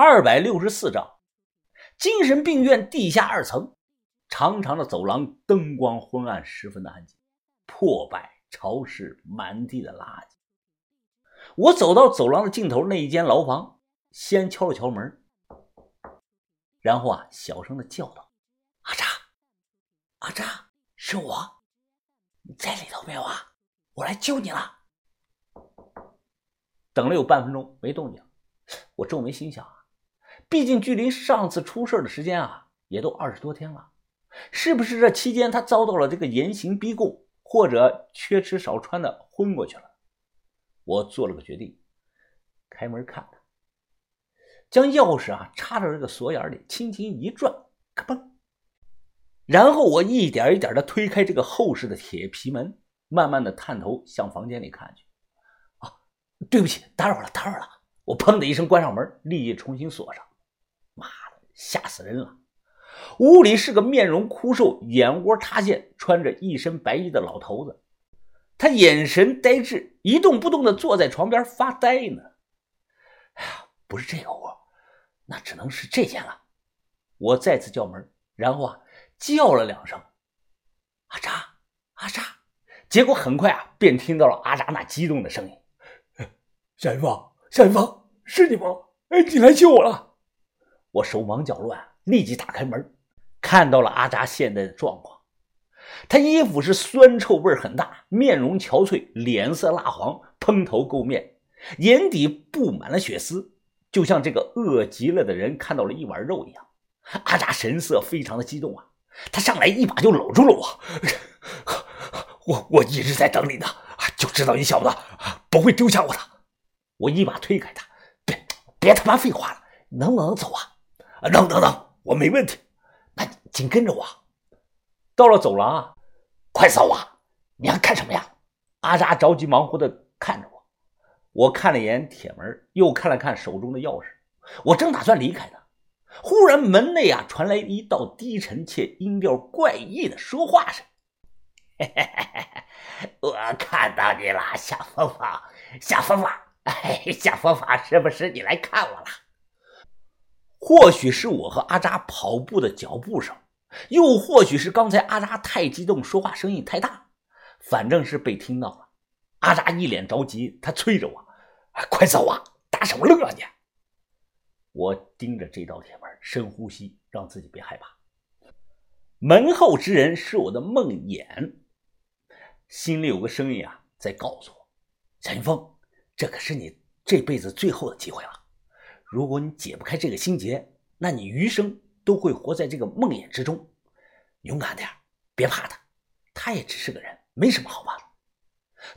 二百六十四章，精神病院地下二层，长长的走廊，灯光昏暗，十分的安静，破败、潮湿，满地的垃圾。我走到走廊的尽头那一间牢房，先敲了敲门，然后啊，小声的叫道：“阿扎，阿扎，是我，你在里头没有啊？我来救你了。”等了有半分钟，没动静，我皱眉心想。毕竟距离上次出事的时间啊，也都二十多天了，是不是这期间他遭到了这个严刑逼供，或者缺吃少穿的昏过去了？我做了个决定，开门看看，将钥匙啊插到这个锁眼里，轻轻一转，咔嘣，然后我一点一点的推开这个厚实的铁皮门，慢慢的探头向房间里看去。啊，对不起，打扰了，打扰了！我砰的一声关上门，立即重新锁上。妈的，吓死人了！屋里是个面容枯瘦、眼窝塌陷、穿着一身白衣的老头子，他眼神呆滞，一动不动的坐在床边发呆呢。哎呀，不是这个屋，那只能是这间了。我再次叫门，然后啊叫了两声：“阿扎，阿扎。”结果很快啊便听到了阿扎那激动的声音：“夏云芳，夏云芳，是你吗？哎，你来救我了！”我手忙脚乱，立即打开门，看到了阿扎现在的状况。他衣服是酸臭味很大，面容憔悴，脸色蜡黄，蓬头垢面，眼底布满了血丝，就像这个饿极了的人看到了一碗肉一样。阿扎神色非常的激动啊，他上来一把就搂住了我，我我一直在等你呢，就知道你小子不会丢下我的。我一把推开他，别别他妈废话了，能不能走啊？啊能能能，我没问题。那紧跟着我，到了走廊啊，快走啊！你还看什么呀？阿扎着急忙活的看着我。我看了眼铁门，又看了看手中的钥匙，我正打算离开呢，忽然门内啊传来一道低沉且音调怪异的说话声：“嘿嘿嘿嘿，我看到你了，小凤凤，小凤凤，哎，小凤凤，是不是你来看我了？”或许是我和阿扎跑步的脚步声，又或许是刚才阿扎太激动，说话声音太大，反正是被听到了。阿扎一脸着急，他催着我：“快走啊，打什么乐呢？”我盯着这道铁门，深呼吸，让自己别害怕。门后之人是我的梦魇，心里有个声音啊，在告诉我：“陈峰，这可是你这辈子最后的机会了。”如果你解不开这个心结，那你余生都会活在这个梦魇之中。勇敢点，别怕他，他也只是个人，没什么好怕的。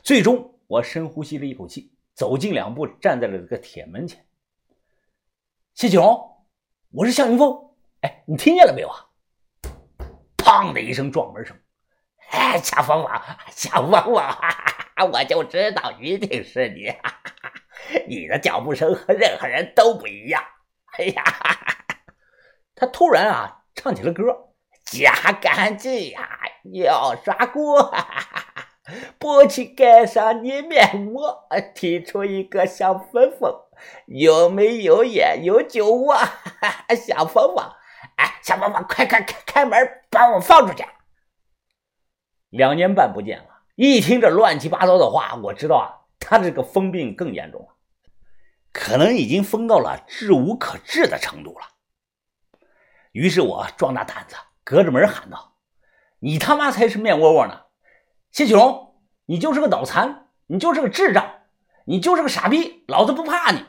最终，我深呼吸了一口气，走近两步，站在了这个铁门前。谢启荣，我是向云峰。哎，你听见了没有啊？砰的一声撞门声。哎，夏风王，夏风王，我就知道一定是你。你的脚步声和任何人都不一样。哎呀，他突然啊唱起了歌，夹干净呀，要刷锅，不去盖上你面膜，提出一个小粉粉，有没有眼有酒窝？小凤凤，哎，小凤凤，快快开开门，把我放出去。两年半不见了，一听这乱七八糟的话，我知道啊，他这个疯病更严重了。可能已经疯到了治无可治的程度了。于是我壮大胆子，隔着门喊道：“你他妈才是面窝窝呢！谢启龙，你就是个脑残，你就是个智障，你就是个傻逼，老子不怕你！”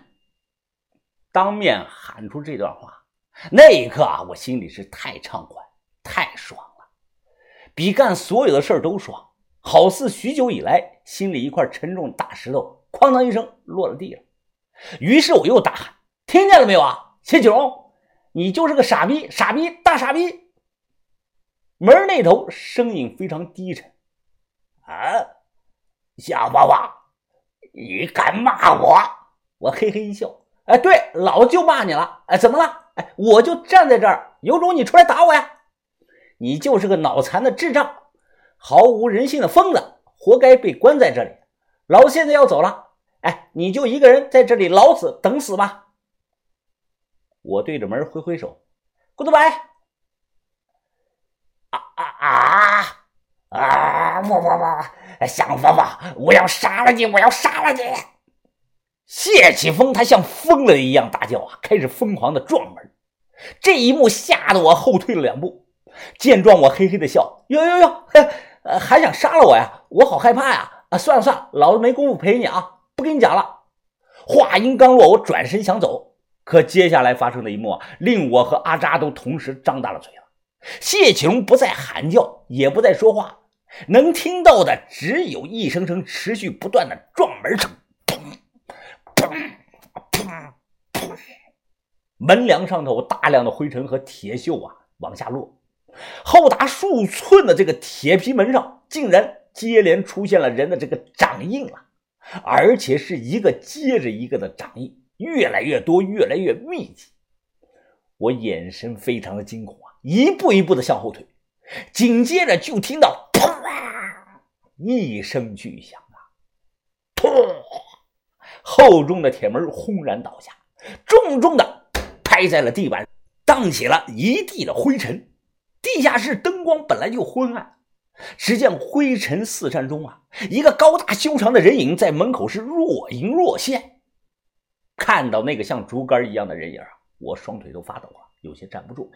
当面喊出这段话，那一刻啊，我心里是太畅快、太爽了，比干所有的事儿都爽，好似许久以来心里一块沉重大石头，哐当一声落了地了。于是我又大喊：“听见了没有啊，谢启荣，你就是个傻逼，傻逼，大傻逼！”门那头声音非常低沉：“啊，小娃娃，你敢骂我？”我嘿嘿一笑：“哎，对，老子就骂你了。哎，怎么了？哎，我就站在这儿，有种你出来打我呀！你就是个脑残的智障，毫无人性的疯子，活该被关在这里。老现在要走了。”哎，你就一个人在这里老死等死吧！我对着门挥挥手，Goodbye。啊啊啊啊！我我我，想方法，我要杀了你！我要杀了你！谢启峰他像疯了一样大叫啊，开始疯狂的撞门。这一幕吓得我后退了两步。见状，我嘿嘿的笑，哟哟哟，还想杀了我呀？我好害怕呀！啊，算了算了，老子没工夫陪你啊，不跟你讲了。话音刚落，我转身想走，可接下来发生的一幕啊，令我和阿扎都同时张大了嘴了。谢启荣不再喊叫，也不再说话，能听到的只有一声声持续不断的撞门声。砰砰砰砰门梁上头大量的灰尘和铁锈啊往下落，厚达数寸的这个铁皮门上竟然接连出现了人的这个掌印了，而且是一个接着一个的掌印，越来越多，越来越密集。我眼神非常的惊恐啊，一步一步的向后退，紧接着就听到“砰”一声巨响啊，砰，厚重的铁门轰然倒下，重重的。拍在了地板，荡起了一地的灰尘。地下室灯光本来就昏暗，只见灰尘四散中啊，一个高大修长的人影在门口是若隐若现。看到那个像竹竿一样的人影啊，我双腿都发抖了，有些站不住。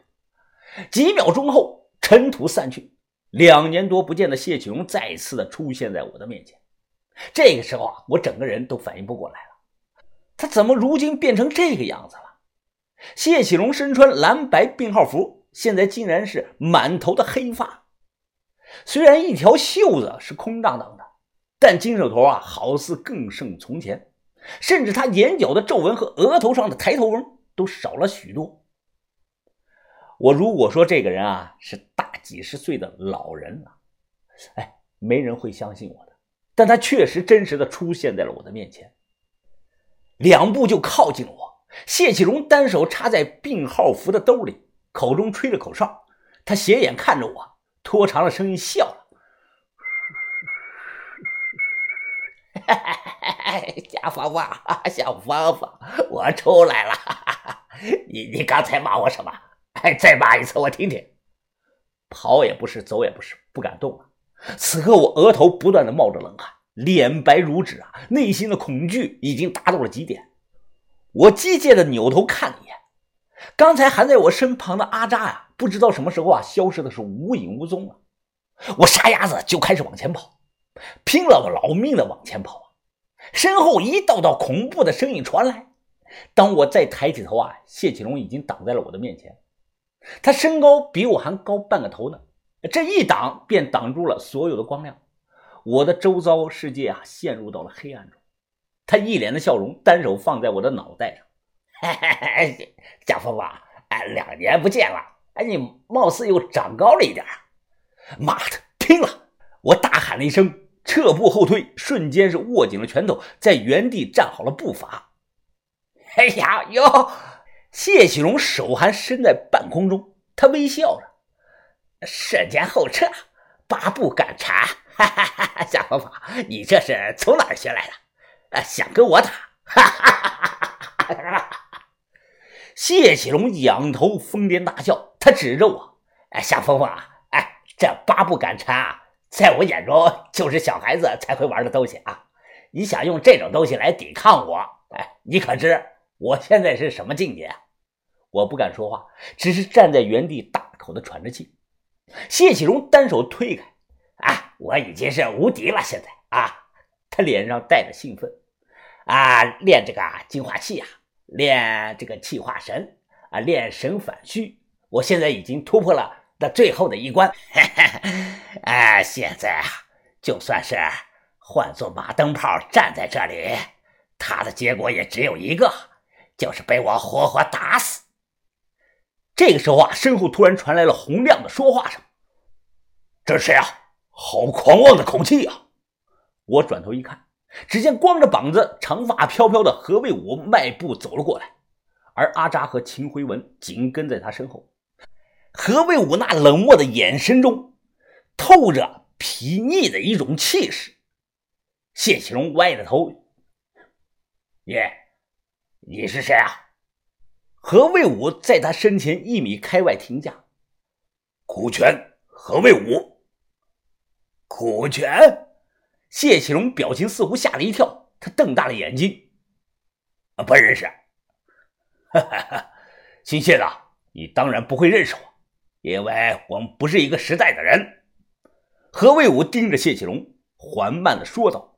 几秒钟后，尘土散去，两年多不见的谢启荣再次的出现在我的面前。这个时候啊，我整个人都反应不过来了，他怎么如今变成这个样子了？谢启荣身穿蓝白病号服，现在竟然是满头的黑发。虽然一条袖子是空荡荡的，但金手头啊，好似更胜从前。甚至他眼角的皱纹和额头上的抬头纹都少了许多。我如果说这个人啊是大几十岁的老人啊，哎，没人会相信我的。但他确实真实的出现在了我的面前，两步就靠近了我。谢启荣单手插在病号服的兜里，口中吹着口哨。他斜眼看着我，拖长了声音笑了：“ 小芳芳，小芳芳，我出来了。你你刚才骂我什么？哎，再骂一次，我听听。”跑也不是，走也不是，不敢动了。此刻我额头不断的冒着冷汗，脸白如纸啊，内心的恐惧已经达到了极点。我机械的扭头看了一眼，刚才还在我身旁的阿扎呀，不知道什么时候啊，消失的是无影无踪了。我撒丫子就开始往前跑，拼了我老命的往前跑啊！身后一道道恐怖的声音传来。当我再抬起头啊，谢启龙已经挡在了我的面前。他身高比我还高半个头呢，这一挡便挡住了所有的光亮。我的周遭世界啊，陷入到了黑暗中。他一脸的笑容，单手放在我的脑袋上，嘿嘿嘿，贾峰啊，哎，两年不见了，哎，你貌似又长高了一点啊。妈的，拼了！我大喊了一声，撤步后退，瞬间是握紧了拳头，在原地站好了步伐。哎呀哟！谢启荣手还伸在半空中，他微笑着，瞬间后撤，八步赶蝉。哈哈哈！小峰峰，你这是从哪儿学来的？想跟我打？哈哈哈哈哈！谢启龙仰头疯癫大笑，他指着我：“哎，夏峰峰啊，哎，这八步赶蝉啊，在我眼中就是小孩子才会玩的东西啊！你想用这种东西来抵抗我？哎，你可知我现在是什么境界？”我不敢说话，只是站在原地大口的喘着气。谢启荣单手推开：“啊，我已经是无敌了，现在啊！”他脸上带着兴奋，啊，练这个净化器啊，练这个气化神啊，练神反虚。我现在已经突破了那最后的一关，啊，现在啊，就算是换做马灯泡站在这里，他的结果也只有一个，就是被我活活打死。这个时候啊，身后突然传来了洪亮的说话声：“这是谁啊？好狂妄的口气啊！”我转头一看，只见光着膀子、长发飘飘的何卫武迈步走了过来，而阿扎和秦回文紧跟在他身后。何卫武那冷漠的眼神中透着睥睨的一种气势。谢启荣歪着头：“你，你是谁啊？”何卫武在他身前一米开外停下。苦泉，何卫武。苦泉。谢启荣表情似乎吓了一跳，他瞪大了眼睛。不认识。哈哈哈，姓谢的，你当然不会认识我，因为我们不是一个时代的人。何卫武盯着谢启荣，缓慢的说道：“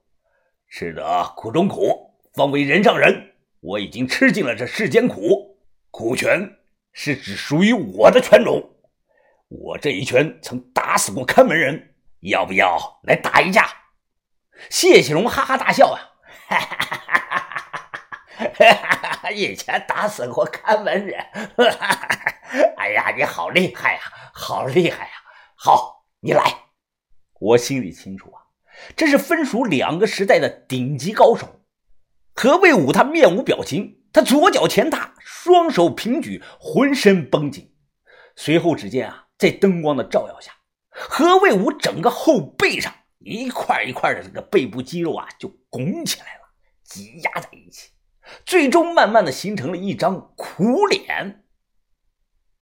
吃得苦中苦，方为人上人。我已经吃尽了这世间苦。苦拳是只属于我的拳种，我这一拳曾打死过看门人，要不要来打一架？”谢启荣哈哈大笑啊，哈哈哈哈哈哈！以前打死过看门人，哈哈哈！哎呀，你好厉害呀，好厉害呀！好，你来。我心里清楚啊，这是分属两个时代的顶级高手。何卫武他面无表情，他左脚前踏，双手平举，浑身绷紧。随后只见啊，在灯光的照耀下，何卫武整个后背上。一块一块的这个背部肌肉啊，就拱起来了，挤压在一起，最终慢慢的形成了一张苦脸。